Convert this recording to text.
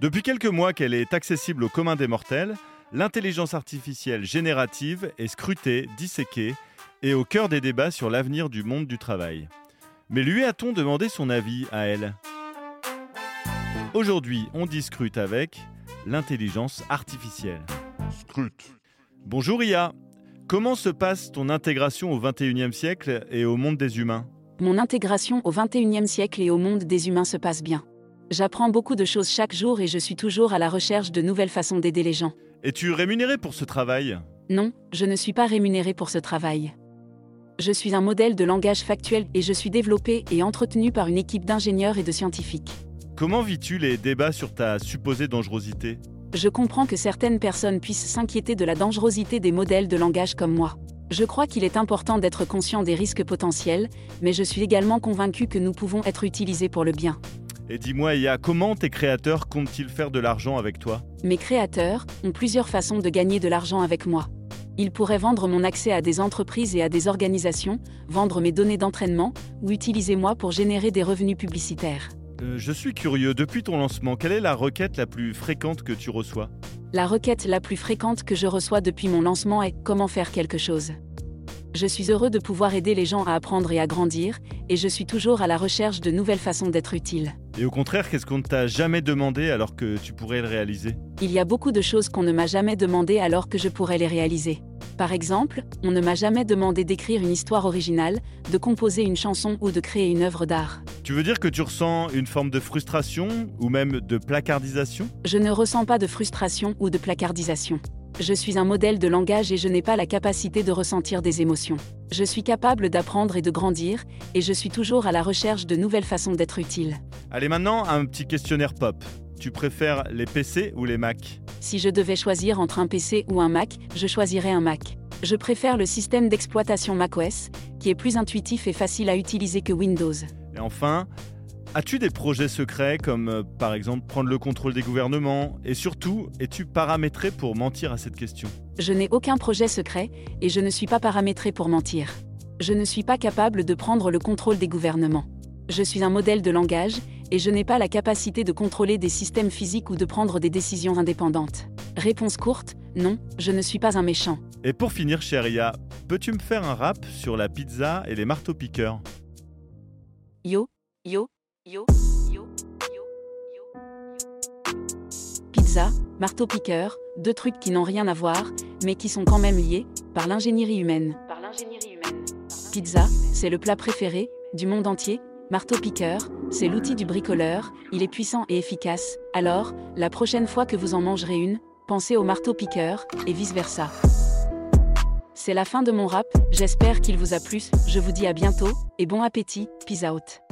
Depuis quelques mois qu'elle est accessible au commun des mortels, l'intelligence artificielle générative est scrutée, disséquée et au cœur des débats sur l'avenir du monde du travail. Mais lui a-t-on demandé son avis à elle? Aujourd'hui, on discute avec l'intelligence artificielle. Scrute. Bonjour Ia, comment se passe ton intégration au 21e siècle et au monde des humains? Mon intégration au 21e siècle et au monde des humains se passe bien. J'apprends beaucoup de choses chaque jour et je suis toujours à la recherche de nouvelles façons d'aider les gens. Es-tu rémunéré pour ce travail? Non, je ne suis pas rémunéré pour ce travail. Je suis un modèle de langage factuel et je suis développé et entretenu par une équipe d'ingénieurs et de scientifiques. Comment vis-tu les débats sur ta supposée dangerosité? Je comprends que certaines personnes puissent s'inquiéter de la dangerosité des modèles de langage comme moi. Je crois qu'il est important d'être conscient des risques potentiels, mais je suis également convaincu que nous pouvons être utilisés pour le bien. Et dis-moi Ia, comment tes créateurs comptent-ils faire de l'argent avec toi? Mes créateurs ont plusieurs façons de gagner de l'argent avec moi. Ils pourraient vendre mon accès à des entreprises et à des organisations, vendre mes données d'entraînement, ou utiliser moi pour générer des revenus publicitaires. Euh, Je suis curieux, depuis ton lancement, quelle est la requête la plus fréquente que tu reçois? La requête la plus fréquente que je reçois depuis mon lancement est comment faire quelque chose? Je suis heureux de pouvoir aider les gens à apprendre et à grandir, et je suis toujours à la recherche de nouvelles façons d'être utile. Et au contraire, qu'est-ce qu'on ne t'a jamais demandé alors que tu pourrais le réaliser? Il y a beaucoup de choses qu'on ne m'a jamais demandé alors que je pourrais les réaliser. Par exemple, on ne m'a jamais demandé d'écrire une histoire originale, de composer une chanson ou de créer une œuvre d'art. Tu veux dire que tu ressens une forme de frustration ou même de placardisation? Je ne ressens pas de frustration ou de placardisation. Je suis un modèle de langage et je n'ai pas la capacité de ressentir des émotions. Je suis capable d'apprendre et de grandir, et je suis toujours à la recherche de nouvelles façons d'être utile. Allez maintenant, un petit questionnaire pop. Tu préfères les PC ou les Mac Si je devais choisir entre un PC ou un Mac, je choisirais un Mac. Je préfère le système d'exploitation macOS, qui est plus intuitif et facile à utiliser que Windows. Et enfin, as-tu des projets secrets comme euh, par exemple prendre le contrôle des gouvernements? Et surtout, es-tu paramétré pour mentir à cette question? Je n'ai aucun projet secret, et je ne suis pas paramétré pour mentir. Je ne suis pas capable de prendre le contrôle des gouvernements. Je suis un modèle de langage, et je n'ai pas la capacité de contrôler des systèmes physiques ou de prendre des décisions indépendantes. Réponse courte, non, je ne suis pas un méchant. Et pour finir, chéria, peux-tu me faire un rap sur la pizza et les marteaux-piqueurs Yo, yo, yo, yo, yo, yo. Pizza, marteau-piqueur, deux trucs qui n'ont rien à voir, mais qui sont quand même liés, par l'ingénierie humaine. Par l'ingénierie humaine. Pizza, c'est le plat préféré, du monde entier. Marteau-piqueur, c'est l'outil du bricoleur, il est puissant et efficace, alors, la prochaine fois que vous en mangerez une, pensez au marteau-piqueur, et vice-versa. C'est la fin de mon rap, j'espère qu'il vous a plu, je vous dis à bientôt, et bon appétit, peace out.